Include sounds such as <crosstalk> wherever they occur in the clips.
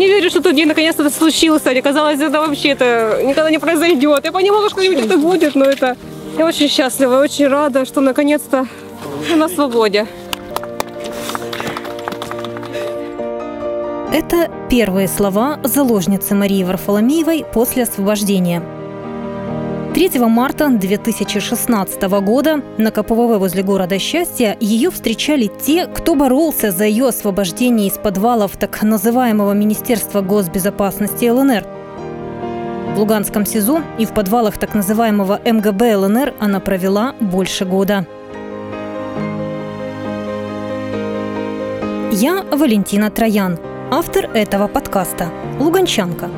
не верю, что тот день наконец-то случился. Мне казалось, это вообще это никогда не произойдет. Я понимала, что нибудь это будет, но это... Я очень счастлива, очень рада, что наконец-то на свободе. Это первые слова заложницы Марии Варфоломеевой после освобождения. 3 марта 2016 года на КПВВ возле города Счастья ее встречали те, кто боролся за ее освобождение из подвалов так называемого Министерства госбезопасности ЛНР. В Луганском СИЗО и в подвалах так называемого МГБ ЛНР она провела больше года. Я Валентина Троян, автор этого подкаста, луганчанка.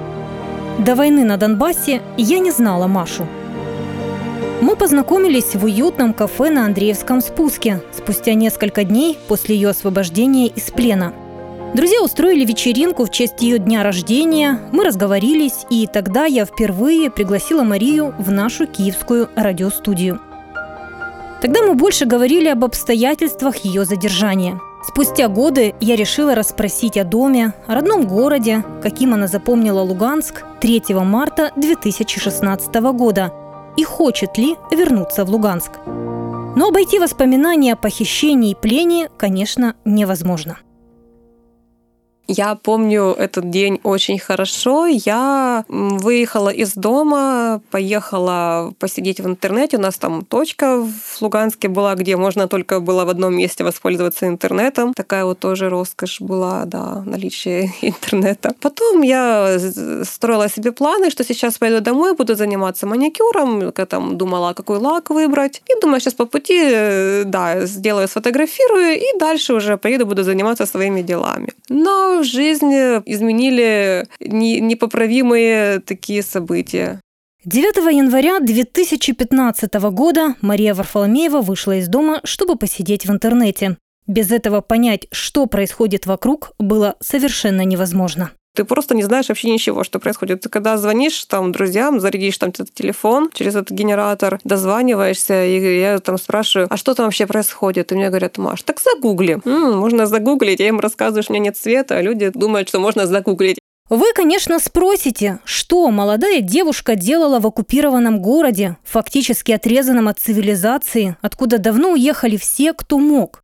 До войны на Донбассе я не знала Машу – мы познакомились в уютном кафе на Андреевском спуске спустя несколько дней после ее освобождения из плена. Друзья устроили вечеринку в честь ее дня рождения, мы разговорились, и тогда я впервые пригласила Марию в нашу киевскую радиостудию. Тогда мы больше говорили об обстоятельствах ее задержания. Спустя годы я решила расспросить о доме, о родном городе, каким она запомнила Луганск 3 марта 2016 года – и хочет ли вернуться в Луганск. Но обойти воспоминания о похищении и плене, конечно, невозможно. Я помню этот день очень хорошо. Я выехала из дома, поехала посидеть в интернете. У нас там точка в Луганске была, где можно только было в одном месте воспользоваться интернетом. Такая вот тоже роскошь была, да, наличие <laughs> интернета. Потом я строила себе планы, что сейчас пойду домой, буду заниматься маникюром. Там думала, какой лак выбрать. И думаю, сейчас по пути, э, да, сделаю, сфотографирую, и дальше уже поеду, буду заниматься своими делами. Но жизнь изменили непоправимые такие события. 9 января 2015 года Мария Варфоломеева вышла из дома, чтобы посидеть в интернете. Без этого понять, что происходит вокруг, было совершенно невозможно. Ты просто не знаешь вообще ничего, что происходит. Ты когда звонишь там друзьям, зарядишь там этот телефон через этот генератор, дозваниваешься, и я там спрашиваю, а что там вообще происходит? И мне говорят, Маш, так загугли. М-м, можно загуглить. Я им рассказываю, что у меня нет света, а люди думают, что можно загуглить. Вы, конечно, спросите, что молодая девушка делала в оккупированном городе, фактически отрезанном от цивилизации, откуда давно уехали все, кто мог.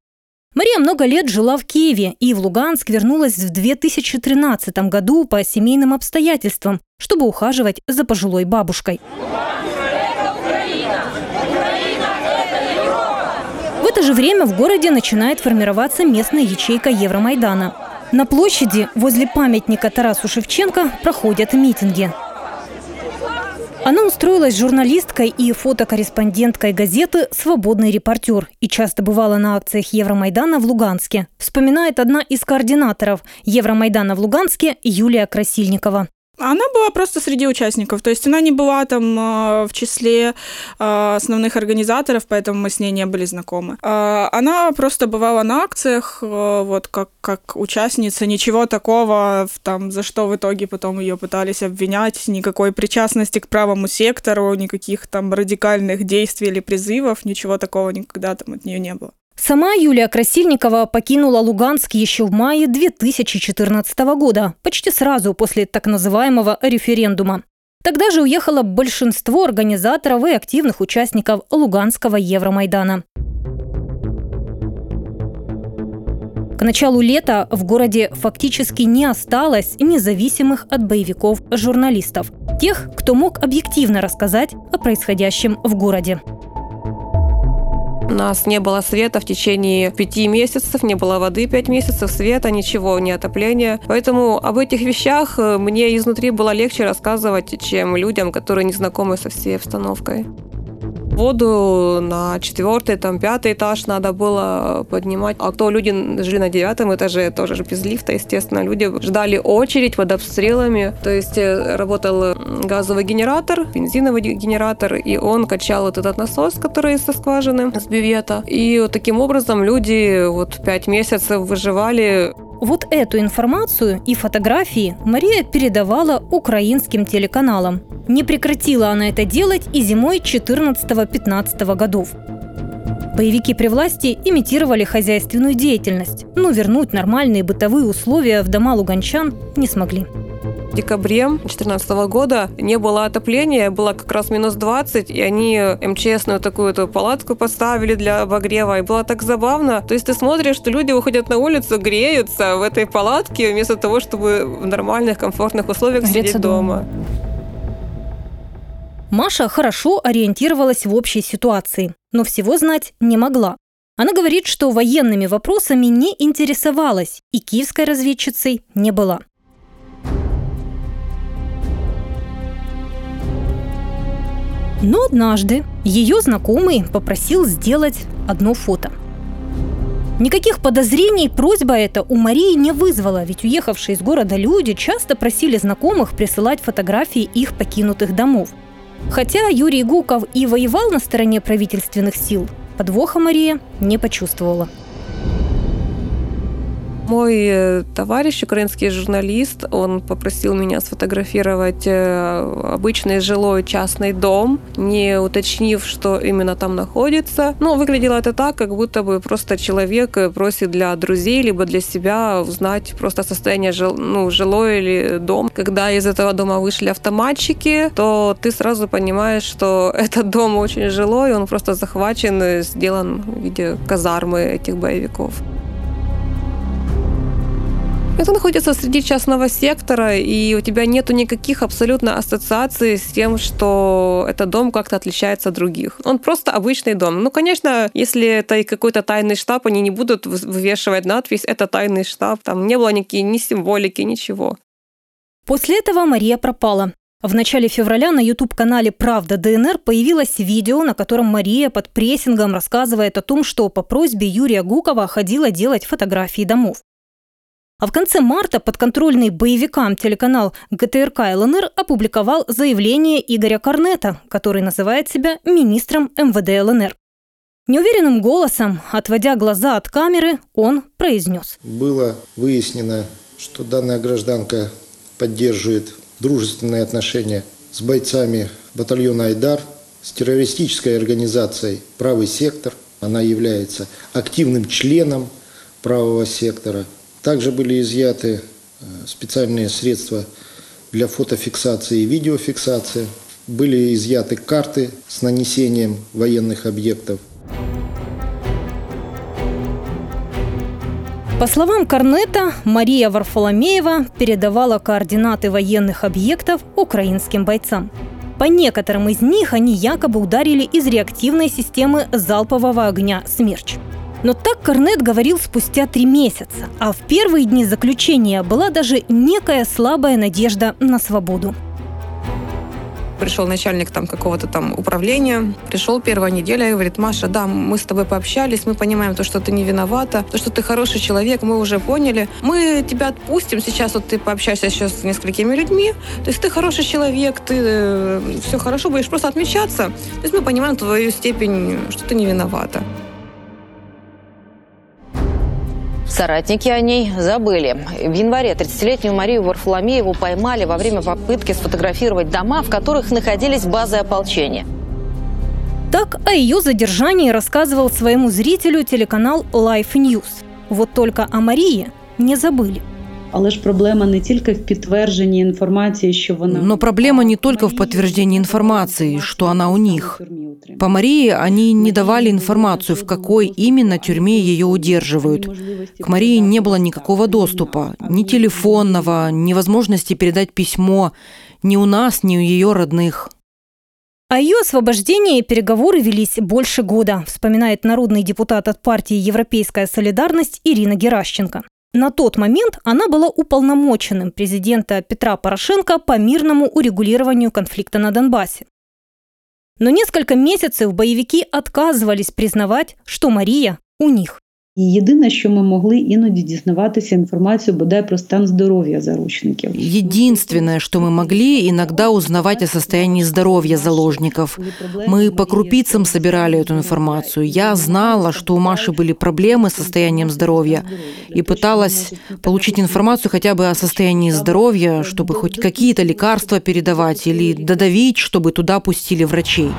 Мария много лет жила в Киеве и в Луганск вернулась в 2013 году по семейным обстоятельствам, чтобы ухаживать за пожилой бабушкой. В это же время в городе начинает формироваться местная ячейка Евромайдана. На площади возле памятника Тарасу Шевченко проходят митинги. Она устроилась журналисткой и фотокорреспонденткой газеты «Свободный репортер» и часто бывала на акциях Евромайдана в Луганске. Вспоминает одна из координаторов Евромайдана в Луганске Юлия Красильникова. Она была просто среди участников, то есть она не была там э, в числе э, основных организаторов, поэтому мы с ней не были знакомы. Э, она просто бывала на акциях, вот как, как участница, ничего такого, там, за что в итоге потом ее пытались обвинять, никакой причастности к правому сектору, никаких там радикальных действий или призывов, ничего такого никогда там от нее не было. Сама Юлия Красильникова покинула Луганск еще в мае 2014 года, почти сразу после так называемого референдума. Тогда же уехало большинство организаторов и активных участников Луганского Евромайдана. К началу лета в городе фактически не осталось независимых от боевиков журналистов. Тех, кто мог объективно рассказать о происходящем в городе. У нас не было света в течение пяти месяцев, не было воды пять месяцев, света, ничего, не отопления. Поэтому об этих вещах э, мне изнутри было легче рассказывать, чем людям, которые не знакомы со всей обстановкой воду на четвертый, там, пятый этаж надо было поднимать. А кто люди жили на девятом этаже, тоже же без лифта, естественно. Люди ждали очередь под обстрелами. То есть э, работал газовый генератор, бензиновый генератор, и он качал вот этот насос, который со скважины, с бювета. И вот таким образом люди вот пять месяцев выживали вот эту информацию и фотографии Мария передавала украинским телеканалам. Не прекратила она это делать и зимой 14-15 годов. Боевики при власти имитировали хозяйственную деятельность, но вернуть нормальные бытовые условия в дома луганчан не смогли. Декабре 2014 года не было отопления, было как раз минус 20, и они МЧСную такую эту палатку поставили для обогрева, и было так забавно. То есть ты смотришь, что люди выходят на улицу, греются в этой палатке, вместо того, чтобы в нормальных, комфортных условиях Греться сидеть дома. дома. Маша хорошо ориентировалась в общей ситуации, но всего знать не могла. Она говорит, что военными вопросами не интересовалась и киевской разведчицей не была. Но однажды ее знакомый попросил сделать одно фото. Никаких подозрений просьба эта у Марии не вызвала, ведь уехавшие из города люди часто просили знакомых присылать фотографии их покинутых домов. Хотя Юрий Гуков и воевал на стороне правительственных сил, подвоха Мария не почувствовала. Мой э, товарищ, украинский журналист, он попросил меня сфотографировать э, обычный жилой частный дом, не уточнив, что именно там находится. Но выглядело это так, как будто бы просто человек просит для друзей, либо для себя узнать просто состояние жил, ну, жилой или дом. Когда из этого дома вышли автоматчики, то ты сразу понимаешь, что <laughs> этот дом очень жилой, он просто захвачен, сделан в виде казармы этих боевиков. Это находится среди частного сектора, и у тебя нету никаких абсолютно ассоциаций с тем, что этот дом как-то отличается от других. Он просто обычный дом. Ну, конечно, если это какой-то тайный штаб, они не будут вывешивать надпись «это тайный штаб». Там не было никаких ни символики, ничего. После этого Мария пропала. В начале февраля на YouTube-канале «Правда ДНР» появилось видео, на котором Мария под прессингом рассказывает о том, что по просьбе Юрия Гукова ходила делать фотографии домов. А в конце марта подконтрольный боевикам телеканал ГТРК ЛНР опубликовал заявление Игоря Корнета, который называет себя министром МВД ЛНР. Неуверенным голосом, отводя глаза от камеры, он произнес. Было выяснено, что данная гражданка поддерживает дружественные отношения с бойцами батальона «Айдар», с террористической организацией «Правый сектор». Она является активным членом правого сектора – также были изъяты э, специальные средства для фотофиксации и видеофиксации. Были изъяты карты с нанесением военных объектов. По словам Корнета, Мария Варфоломеева передавала координаты военных объектов украинским бойцам. По некоторым из них они якобы ударили из реактивной системы залпового огня «Смерч». Но так Корнет говорил спустя три месяца, а в первые дни заключения была даже некая слабая надежда на свободу. Пришел начальник там какого-то там управления, пришел первая неделя и говорит, Маша, да, мы с тобой пообщались, мы понимаем то, что ты не виновата, то, что ты хороший человек, мы уже поняли. Мы тебя отпустим, сейчас вот ты пообщаешься сейчас с несколькими людьми, то есть ты хороший человек, ты э, все хорошо, будешь просто отмечаться. То есть мы понимаем твою степень, что ты не виновата. Соратники о ней забыли. В январе 30-летнюю Марию Варфоломееву поймали во время попытки сфотографировать дома, в которых находились базы ополчения. Так о ее задержании рассказывал своему зрителю телеканал Life News. Вот только о Марии не забыли. Але ж проблема не тільки в підтвердженні інформації, що вона но проблема не только в подтверждении информации, что она у них. По Марии они не давали информацию, в какой именно тюрьме ее удерживают. К Марии не было никакого доступа, ни телефонного, ни возможности передать письмо, ни у нас, ни у ее родных. О ее освобождении переговоры велись больше года, вспоминает народный депутат от партии «Европейская солидарность» Ирина Геращенко. На тот момент она была уполномоченным президента Петра Порошенко по мирному урегулированию конфликта на Донбассе. Но несколько месяцев боевики отказывались признавать, что Мария у них. І єдине, що ми могли іноді дізнаватися інформацію бодай про стан здоров'я заручників. Единственное, что мы могли иногда узнавать о состоянии здоровья заложников. Мы по крупицам собирали эту информацию. Я знала, что у Маши были проблемы с состоянием здоровья и пыталась получить информацию хотя бы о состоянии здоровья, чтобы хоть какие-то лекарства передавать или додавить, чтобы туда пустили врачей.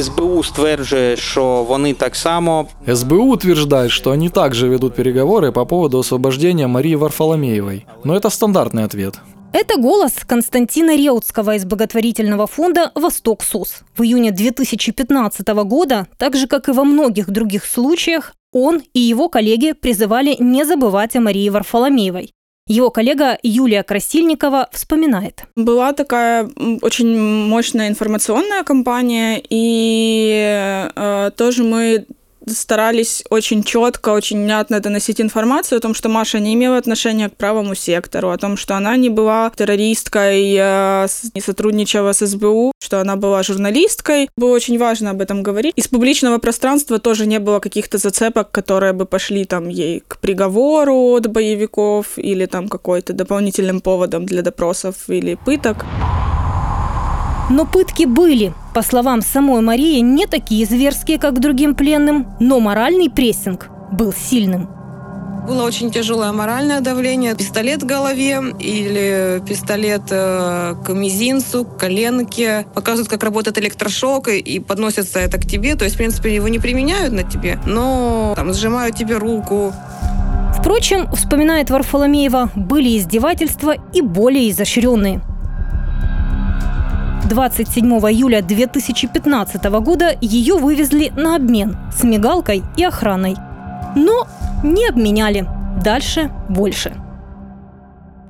СБУ стверджує, що вони так само. СБУ утверждает, что они также ведут переговоры по поводу освобождения Марии Варфоломеевой. Но это стандартный ответ. Это голос Константина Реутского из благотворительного фонда «Восток СОС». В июне 2015 года, так же, как и во многих других случаях, он и его коллеги призывали не забывать о Марии Варфоломеевой. Его коллега Юлия Красильникова вспоминает. Была такая очень мощная информационная кампания, и э, тоже мы старались очень четко, очень внятно доносить информацию о том, что Маша не имела отношения к правому сектору, о том, что она не была террористкой, э, не сотрудничала с СБУ, что она была журналисткой. Было очень важно об этом говорить. Из публичного пространства тоже не было каких-то зацепок, которые бы пошли там ей к приговору от боевиков или там какой-то дополнительным поводом для допросов или пыток. Но пытки были. По словам самой Марии, не такие зверские, как другим пленным, но моральный прессинг был сильным. Было очень тяжелое моральное давление. Пистолет в голове или пистолет э, к мизинцу, к коленке. Показывают, как работает электрошок и, подносятся это к тебе. То есть, в принципе, его не применяют на тебе, но там сжимают тебе руку. Впрочем, вспоминает Варфоломеева, были издевательства и более изощренные – 27 июля 2015 года ее вывезли на обмен с мигалкой и охраной. Но не обменяли. Дальше больше.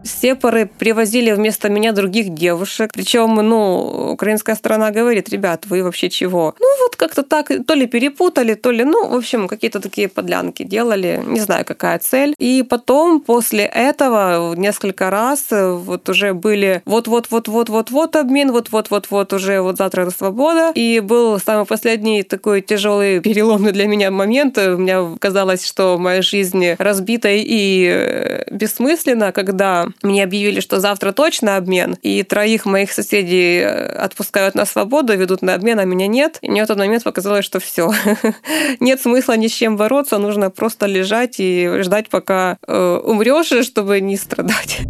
Сепары привозили вместо меня других девушек. Причем, ну, украинская сторона говорит, ребят, вы вообще чего? Ну, вот как-то так, то ли перепутали, то ли, ну, в общем, какие-то такие подлянки делали. Не знаю, какая цель. И потом, после этого, несколько раз вот уже были вот-вот-вот-вот-вот-вот обмен, вот-вот-вот-вот уже вот завтра свобода. И был самый последний такой тяжелый переломный для меня момент. Мне казалось, что моя жизнь разбита и э, бессмысленна, когда мне объявили, что завтра точно обмен, и троих моих соседей э, отпускают на свободу, ведут на обмен, а меня нет. И мне в тот момент показалось, что все. <laughs> нет смысла ни с чем бороться, нужно просто лежать и ждать, пока э, умрешь, чтобы не страдать.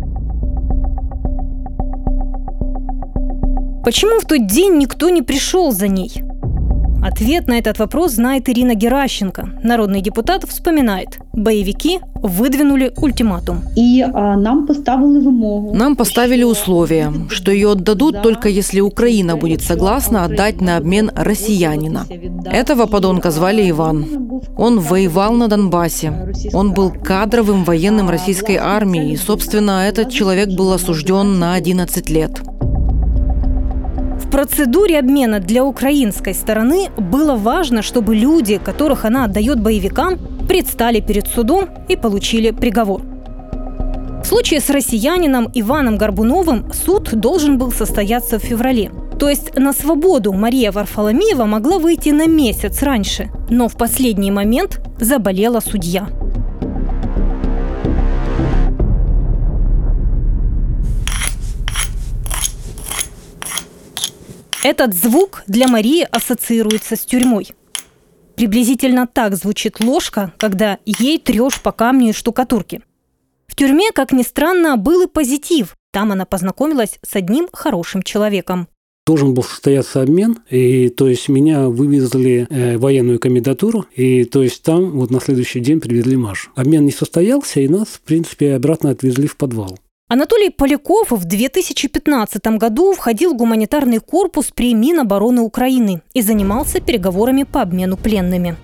Почему в тот день никто не пришел за ней? Ответ на этот вопрос знает Ирина Геращенко. Народный депутат вспоминает. Боевики выдвинули ультиматум. И а, нам поставили вымогу. Нам поставили условие, что ее отдадут только если Украина будет согласна отдать на обмен россиянина. Этого подонка звали Иван. Он воевал на Донбассе. Он был кадровым военным российской армии, и, собственно, этот человек был осужден на 11 лет процедуре обмена для украинской стороны было важно, чтобы люди, которых она отдает боевикам, предстали перед судом и получили приговор. В случае с россиянином Иваном Горбуновым суд должен был состояться в феврале. То есть на свободу Мария Варфоломеева могла выйти на месяц раньше, но в последний момент заболела судья. Этот звук для Марии ассоциируется с тюрьмой. Приблизительно так звучит ложка, когда ей трешь по камню и штукатурке. В тюрьме, как ни странно, был и позитив. Там она познакомилась с одним хорошим человеком. Должен был состояться обмен, и то есть меня вывезли э, военную комендатуру, и то есть там вот на следующий день привезли Машу. Обмен не состоялся, и нас, в принципе, обратно отвезли в подвал. Анатолий Поляков в 2015 году входил в гуманитарный корпус при Минобороны Украины и занимался переговорами по обмену пленными.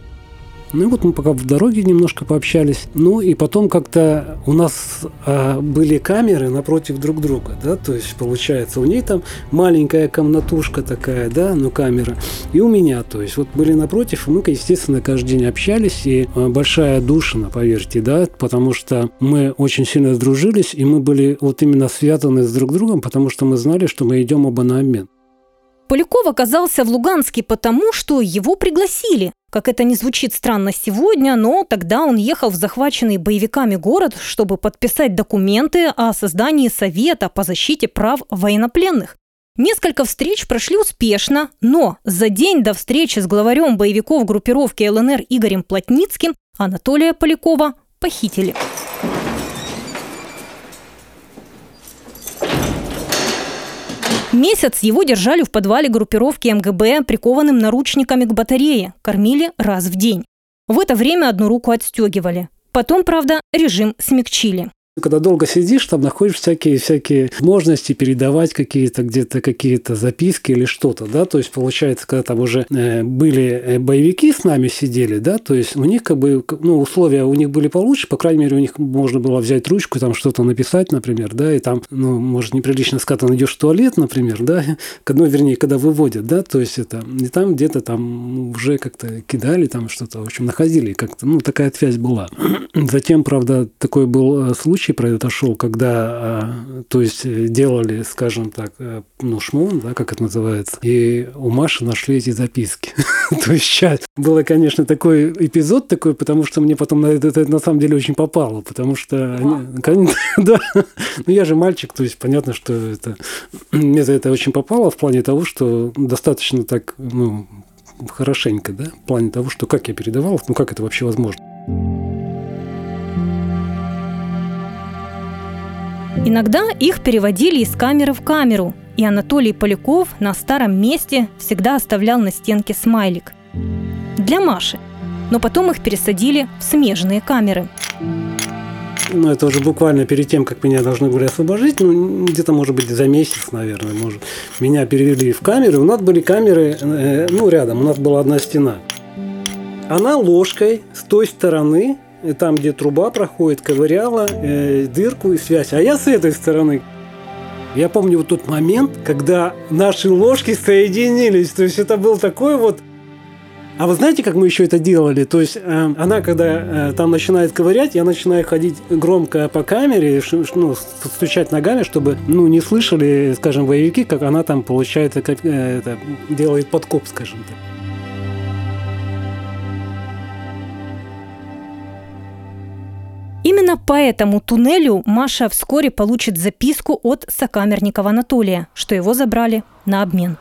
Ну и вот мы пока в дороге немножко пообщались. Ну и потом как-то у нас а, были камеры напротив друг друга, да, то есть получается у ней там маленькая комнатушка такая, да, ну камера, и у меня, то есть вот были напротив, и мы, естественно, каждый день общались, и а, большая душина, поверьте, да, потому что мы очень сильно сдружились, и мы были вот именно связаны с друг другом, потому что мы знали, что мы идем оба на обмен. Поляков оказался в Луганске потому, что его пригласили. Как это не звучит странно сегодня, но тогда он ехал в захваченный боевиками город, чтобы подписать документы о создании Совета по защите прав военнопленных. Несколько встреч прошли успешно, но за день до встречи с главарем боевиков группировки ЛНР Игорем Плотницким Анатолия Полякова похитили. Месяц его держали в подвале группировки МГБ, прикованным наручниками к батарее, кормили раз в день. В это время одну руку отстегивали. Потом, правда, режим смягчили. Когда долго сидишь, там находишь всякие-всякие возможности передавать какие-то где-то какие-то записки или что-то, да, то есть получается, когда там уже э, были э, боевики с нами сидели, да, то есть у них как бы, ну, условия у них были получше, по крайней мере, у них можно было взять ручку, там что-то написать, например, да, и там, ну, может, неприлично сказать, ты в туалет, например, да, <laughs> ну, вернее, когда выводят, да, то есть это, и там где-то там уже как-то кидали, там что-то, в общем, находили как-то, ну, такая связь была. <clears throat> Затем, правда, такой был э, случай, случай произошел, когда, а, то есть, делали, скажем так, э, ну, шмон, да, как это называется, и у Маши нашли эти записки. <laughs> то есть, сейчас было, конечно, такой эпизод такой, потому что мне потом на это, это на самом деле очень попало, потому что, они, <laughs> да, ну, я же мальчик, то есть, понятно, что это, <clears throat> мне за это очень попало в плане того, что достаточно так, ну, хорошенько, да, в плане того, что как я передавал, ну, как это вообще возможно. Иногда их переводили из камеры в камеру, и Анатолий Поляков на старом месте всегда оставлял на стенке смайлик. Для Маши. Но потом их пересадили в смежные камеры. Ну, это уже буквально перед тем, как меня должны были освободить, ну, где-то, может быть, за месяц, наверное, может. Меня перевели в камеры. У нас были камеры, э, ну, рядом, у нас была одна стена. Она ложкой с той стороны там, где труба проходит, ковыряла э, дырку и связь. А я с этой стороны. Я помню вот тот момент, когда наши ложки соединились. То есть это был такой вот а вы знаете, как мы еще это делали? То есть э, она, когда э, там начинает ковырять, я начинаю ходить громко по камере, ш, ну, стучать ногами, чтобы ну, не слышали, скажем, боевики, как она там, получается, как, э, это, делает подкоп, скажем так. Именно по этому туннелю Маша вскоре получит записку от сокамерникова Анатолия, что его забрали на обмен.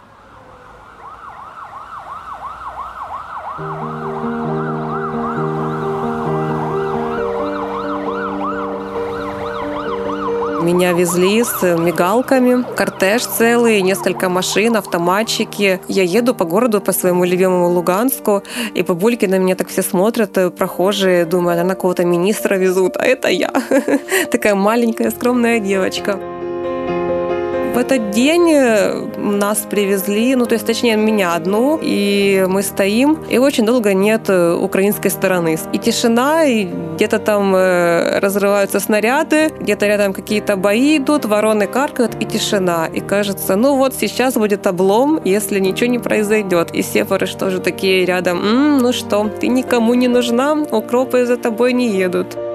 Меня везли с мигалками, кортеж целый, несколько машин, автоматчики. Я еду по городу, по своему любимому Луганску, и бабульки на меня так все смотрят, э, прохожие, думают, она кого-то министра везут, а это я. <laughs> Такая маленькая, скромная девочка. В этот день э, нас привезли, ну, то есть, точнее, меня одну, и мы стоим, и очень долго нет э, украинской стороны. И тишина, и где-то там э, разрываются снаряды, где-то рядом какие-то бои идут, вороны каркают, и тишина. И кажется, ну вот сейчас будет облом, если ничего не произойдет. И сепары что же такие рядом, М, ну что, ты никому не нужна, укропы за тобой не едут.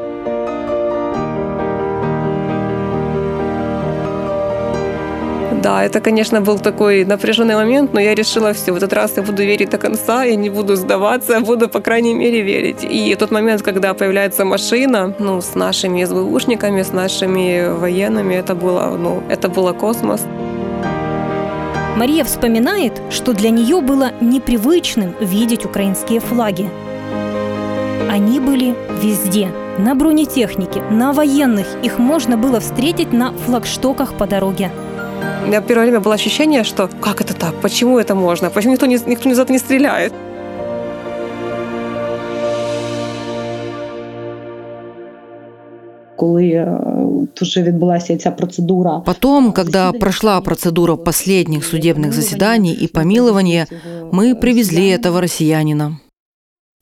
Да, это, конечно, был такой напряженный момент, но я решила все, в этот раз я буду верить до конца, я не буду сдаваться, буду, по крайней мере, верить. И тот момент, когда появляется машина, ну, с нашими СБУшниками, с нашими военными, это было, ну, это было космос. Мария вспоминает, что для нее было непривычным видеть украинские флаги. Они были везде. На бронетехнике, на военных. Их можно было встретить на флагштоках по дороге. У меня первое время было ощущение, что как это так, почему это можно, почему никто, не, никто ни за это не стреляет. коли уже відбулася ця процедура. Потом, когда прошла процедура последних судебных заседаний и помилования, мы привезли этого россиянина.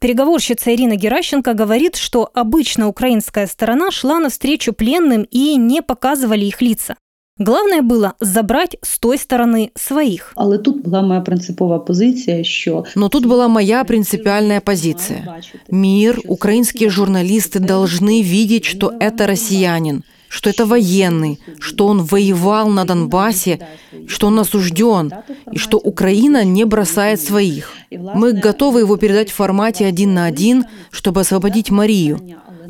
Переговорщица Ирина Геращенко говорит, что обычно украинская сторона шла навстречу пленным и не показывали их лица. Главное было забрать с той стороны своих. Але тут была моя принципова позиция, что... Но тут была моя принципиальная позиция. Мир, украинские журналисты должны видеть, что это россиянин, что это военный, что он воевал на Донбассе, что он осужден, и что Украина не бросает своих. Мы готовы его передать в формате один на один, чтобы освободить Марию.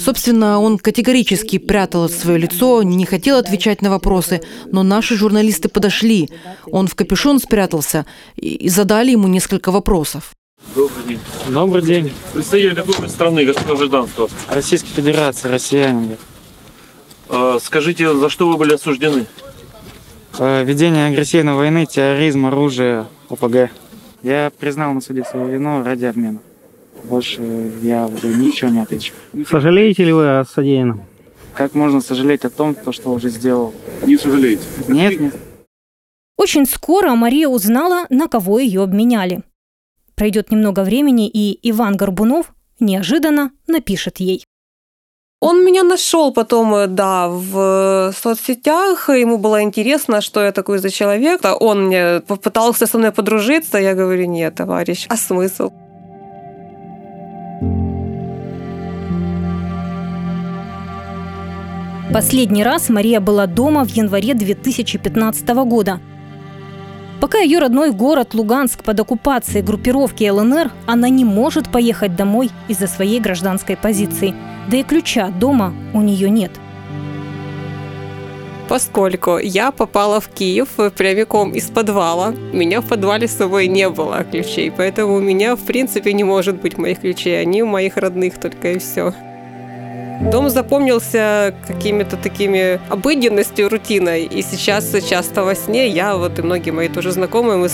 Собственно, он категорически прятал свое лицо, не хотел отвечать на вопросы, но наши журналисты подошли. Он в капюшон спрятался и задали ему несколько вопросов. Добрый день. Добрый день. Представитель какой страны гражданства? Российской Федерации, россиянин. А, скажите, за что вы были осуждены? Э, Ведение агрессивной войны, терроризм, оружие, ОПГ. Я признал на суде свою вину ради обмена. Больше я уже ничего не отвечу. <laughs> Сожалеете ли вы о содеянном? Как можно сожалеть о том, то, что уже сделал? Не сожалеете? Нет, нет. Очень скоро Мария узнала, на кого ее обменяли. Пройдет немного времени, и Иван Горбунов неожиданно напишет ей. Он меня нашел потом, э, да, в соцсетях. Ему было интересно, что я такой за человек. А Он мне попытался со мной подружиться. Я говорю, нет, товарищ, а смысл? Последний раз Мария была дома в январе 2015 года. Пока ее родной город Луганск под оккупацией группировки ЛНР, она не может поехать домой из-за своей гражданской позиции. Да и ключа дома у нее нет. Поскольку я попала в Киев прямиком из подвала, меня в подвале с собой не было ключей, поэтому у меня, в принципе, не может быть моих ключей. Они у моих родных только и все. Дом запомнился какими-то такими обыденностью, рутиной. И сейчас часто во сне я, вот и многие мои тоже знакомые, мы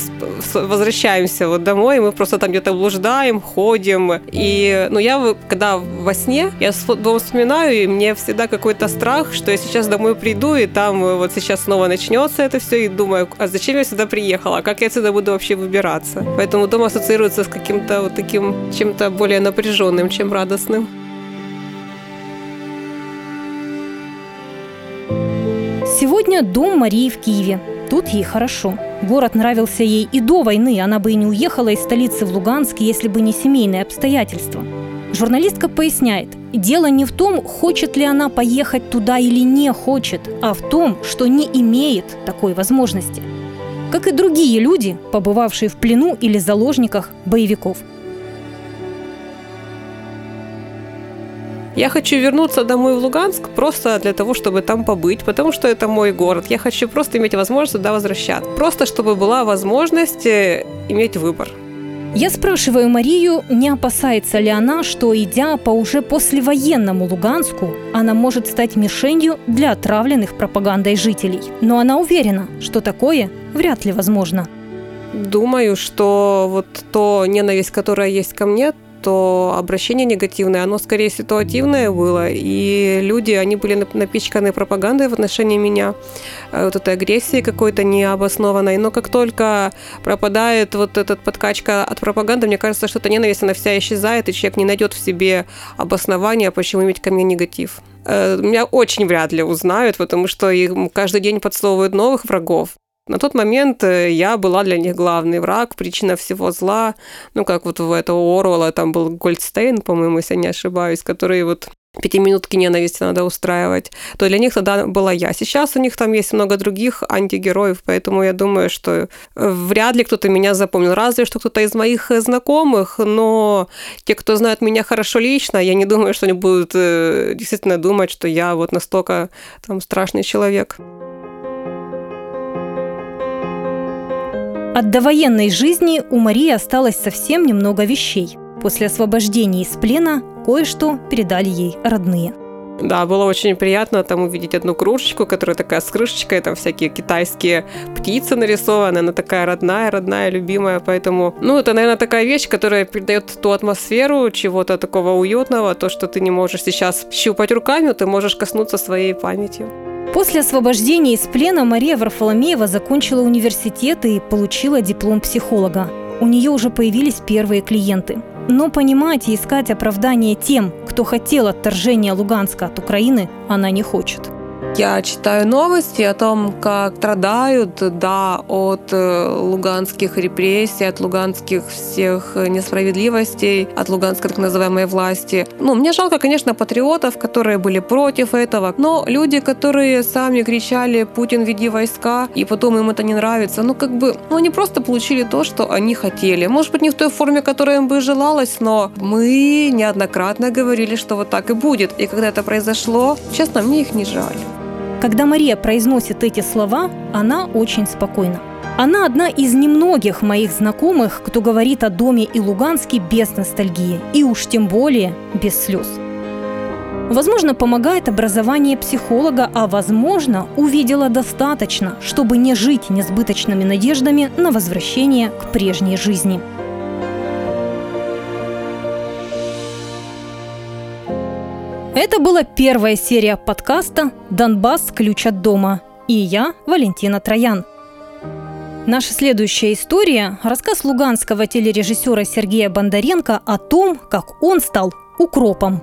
возвращаемся вот домой, мы просто там где-то блуждаем, ходим. И, ну, я, когда во сне, я дом вспоминаю, и мне всегда какой-то страх, что я сейчас домой приду, и там вот сейчас снова начнется это все, и думаю, а зачем я сюда приехала, как я отсюда буду вообще выбираться. Поэтому дом ассоциируется с каким-то вот таким чем-то более напряженным, чем радостным. Сегодня дом Марии в Киеве. Тут ей хорошо. Город нравился ей и до войны. Она бы и не уехала из столицы в Луганск, если бы не семейные обстоятельства. Журналистка поясняет, дело не в том, хочет ли она поехать туда или не хочет, а в том, что не имеет такой возможности. Как и другие люди, побывавшие в плену или заложниках боевиков – Я хочу вернуться домой в Луганск просто для того, чтобы там побыть, потому что это мой город. Я хочу просто иметь возможность туда возвращаться. Просто чтобы была возможность э, иметь выбор. Я спрашиваю Марию, не опасается ли она, что, идя по уже послевоенному Луганску, она может стать мишенью для отравленных пропагандой жителей. Но она уверена, что такое вряд ли возможно. Думаю, что вот то ненависть, которая есть ко мне, то обращение негативное, оно скорее ситуативное было, и люди, они были напичканы пропагандой в отношении меня, э, вот этой агрессии какой-то необоснованной, но как только пропадает вот эта подкачка от пропаганды, мне кажется, что эта ненависть, она вся исчезает, и человек не найдет в себе обоснования, почему иметь ко мне негатив. Э, меня очень вряд ли узнают, потому что им каждый день подсовывают новых врагов. На тот момент э, я была для них главный враг, причина всего зла. Ну, как вот у этого Орвала там был Гольдстейн, по-моему, если я не ошибаюсь, который вот пятиминутки ненависти надо устраивать, то для них тогда была я. Сейчас у них там есть много других антигероев, поэтому я думаю, что э, вряд ли кто-то меня запомнил. Разве что кто-то из моих э, знакомых, но те, кто знает меня хорошо лично, я не думаю, что они будут действительно думать, что я вот настолько там страшный человек. От довоенной жизни у Марии осталось совсем немного вещей. После освобождения из плена кое-что передали ей родные. Да, было очень приятно там увидеть одну кружечку, которая такая с крышечкой, там всякие китайские птицы нарисованы, она такая родная, родная, любимая, поэтому, ну, это, наверное, такая вещь, которая передает ту атмосферу чего-то такого уютного, то, что ты не можешь сейчас щупать руками, ты можешь коснуться своей памятью. После освобождения из плена Мария Варфоломеева закончила университет и получила диплом психолога. У нее уже появились первые клиенты. Но понимать и искать оправдание тем, кто хотел отторжения Луганска от Украины, она не хочет. Я читаю новости о том, как страдают, да, от э, луганских репрессий, от луганских всех несправедливостей, от луганской так называемой власти. Ну, мне жалко, конечно, патриотов, которые были против этого, но люди, которые сами кричали «Путин, веди войска», и потом им это не нравится, ну, как бы, ну, они просто получили то, что они хотели. Может быть, не в той форме, которая им бы желалось, но мы неоднократно говорили, что вот так и будет. И когда это произошло, честно, мне их не жаль. Когда Мария произносит эти слова, она очень спокойна. Она одна из немногих моих знакомых, кто говорит о доме и Луганске без ностальгии, и уж тем более без слез. Возможно, помогает образование психолога, а возможно, увидела достаточно, чтобы не жить несбыточными надеждами на возвращение к прежней жизни. Это была первая серия подкаста «Донбасс. Ключ от дома». И я, Валентина Троян. Наша следующая история – рассказ луганского телережиссера Сергея Бондаренко о том, как он стал укропом.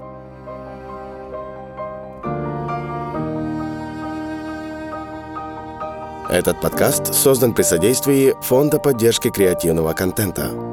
Этот подкаст создан при содействии Фонда поддержки креативного контента.